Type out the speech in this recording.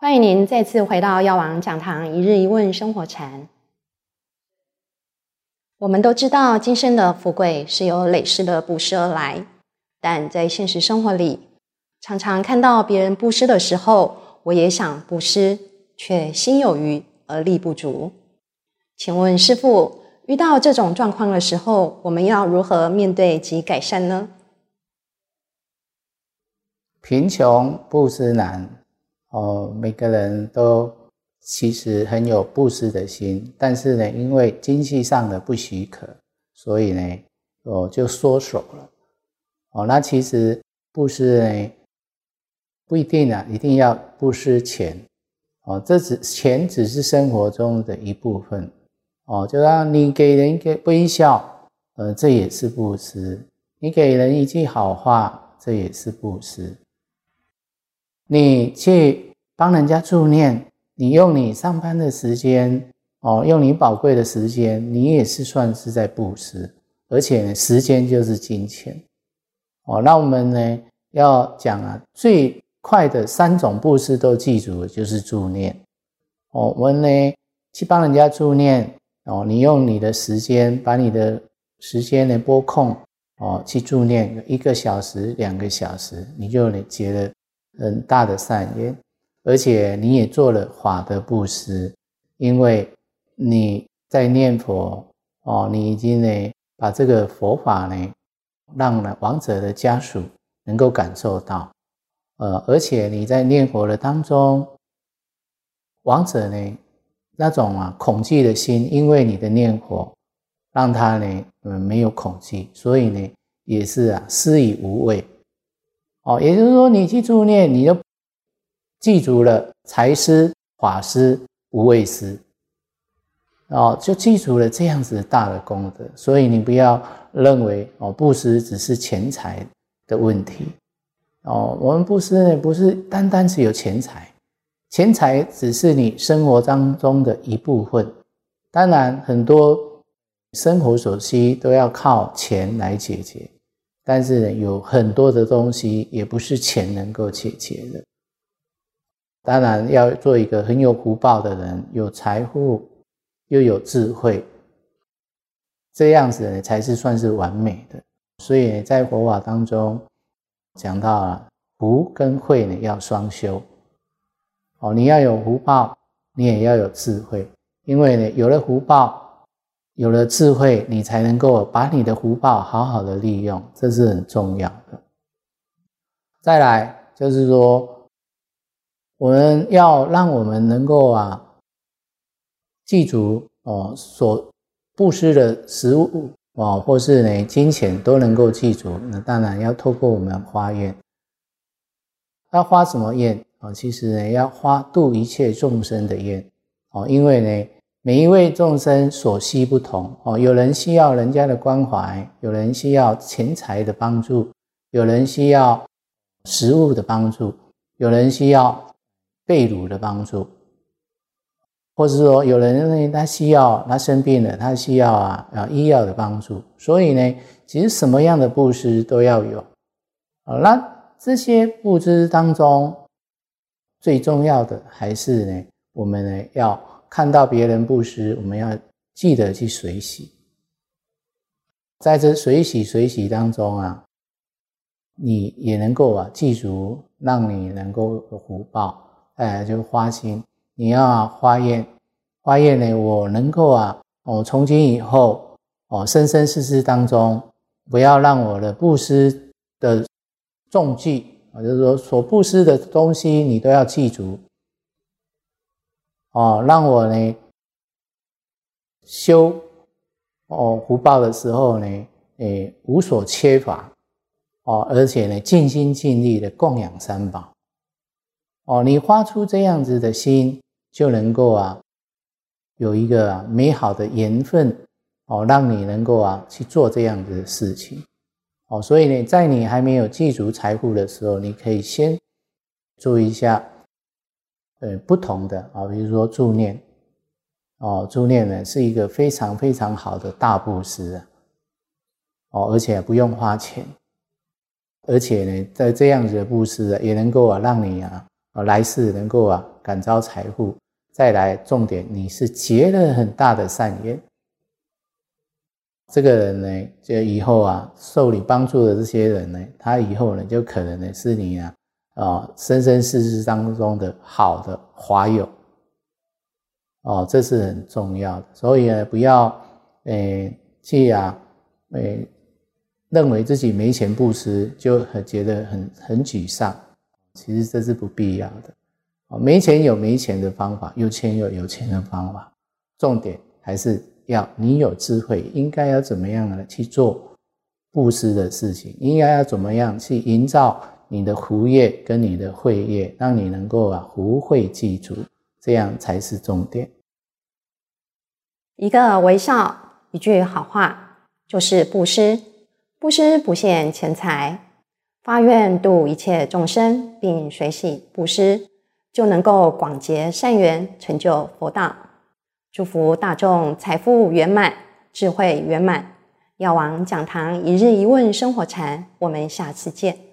欢迎您再次回到药王讲堂一日一问生活禅。我们都知道，今生的富贵是由累世的布施而来，但在现实生活里，常常看到别人布施的时候，我也想布施，却心有余而力不足。请问师父，遇到这种状况的时候，我们要如何面对及改善呢？贫穷布施难。哦，每个人都其实很有布施的心，但是呢，因为经济上的不许可，所以呢，哦就缩手了。哦，那其实布施呢，不一定啊，一定要布施钱。哦，这只钱只是生活中的一部分。哦，就让你给人一个微笑，呃，这也是布施；你给人一句好话，这也是布施。你去帮人家助念，你用你上班的时间哦，用你宝贵的时间，你也是算是在布施，而且时间就是金钱哦。那我们呢要讲啊，最快的三种布施都记住，就是助念哦。我们呢去帮人家助念哦，你用你的时间，把你的时间呢拨空哦，去助念一个小时、两个小时，你就结了。很大的善业，而且你也做了法的布施，因为你在念佛哦，你已经呢把这个佛法呢，让了亡者的家属能够感受到，呃，而且你在念佛的当中，亡者呢那种啊恐惧的心，因为你的念佛，让他呢嗯没有恐惧，所以呢也是啊施以无畏。哦，也就是说，你去助念，你就记住了财师、法师、无畏师，哦，就记住了这样子大的功德。所以你不要认为哦，布施只是钱财的问题。哦，我们布施呢，不是单单只有钱财，钱财只是你生活当中的一部分。当然，很多生活所需都要靠钱来解决。但是呢，有很多的东西也不是钱能够解决的。当然，要做一个很有福报的人，有财富又有智慧，这样子呢才是算是完美的。所以在佛法当中讲到了福跟慧呢要双修。哦，你要有福报，你也要有智慧，因为呢有了福报。有了智慧，你才能够把你的福报好好的利用，这是很重要的。再来就是说，我们要让我们能够啊，记住哦，所布施的食物哦，或是呢金钱都能够记住。那当然要透过我们花愿，要花什么愿啊？其实呢，要花度一切众生的愿哦，因为呢。每一位众生所需不同哦，有人需要人家的关怀，有人需要钱财的帮助，有人需要食物的帮助，有人需要被褥的帮助，或者说有人呢，他需要他生病了，他需要啊啊医药的帮助。所以呢，其实什么样的布施都要有好。那这些布施当中，最重要的还是呢，我们呢要。看到别人布施，我们要记得去随喜。在这随喜随喜当中啊，你也能够啊记住，让你能够有福报。哎，就花心，你要花愿，花愿呢，我能够啊，我从今以后哦，生生世世当中，不要让我的布施的重记啊，就是说所布施的东西，你都要记住。哦，让我呢修哦福报的时候呢，诶无所缺乏哦，而且呢尽心尽力的供养三宝哦，你发出这样子的心，就能够啊有一个美好的缘分哦，让你能够啊去做这样子的事情。哦，所以呢，在你还没有记足财富的时候，你可以先做一下。呃，不同的啊，比如说助念，哦，助念呢是一个非常非常好的大布施啊，哦，而且不用花钱，而且呢，在这样子的布施啊，也能够啊让你啊啊，来世能够啊感召财富。再来，重点，你是结了很大的善缘。这个人呢，就以后啊，受你帮助的这些人呢，他以后呢，就可能呢，是你啊，啊，生生世世当中的好的华友。哦，这是很重要的。所以呢，不要，诶，去啊，诶，认为自己没钱布施，就很觉得很很沮丧。其实这是不必要的。哦，没钱有没钱的方法，有钱有有钱的方法。重点还是。要你有智慧，应该要怎么样呢？去做布施的事情，应该要怎么样去营造你的福业跟你的慧业，让你能够啊福慧具足，这样才是重点。一个微笑，一句好话，就是布施。布施不限钱财，发愿度一切众生，并随喜布施，就能够广结善缘，成就佛道。祝福大众财富圆满，智慧圆满。药王讲堂一日一问生活禅，我们下次见。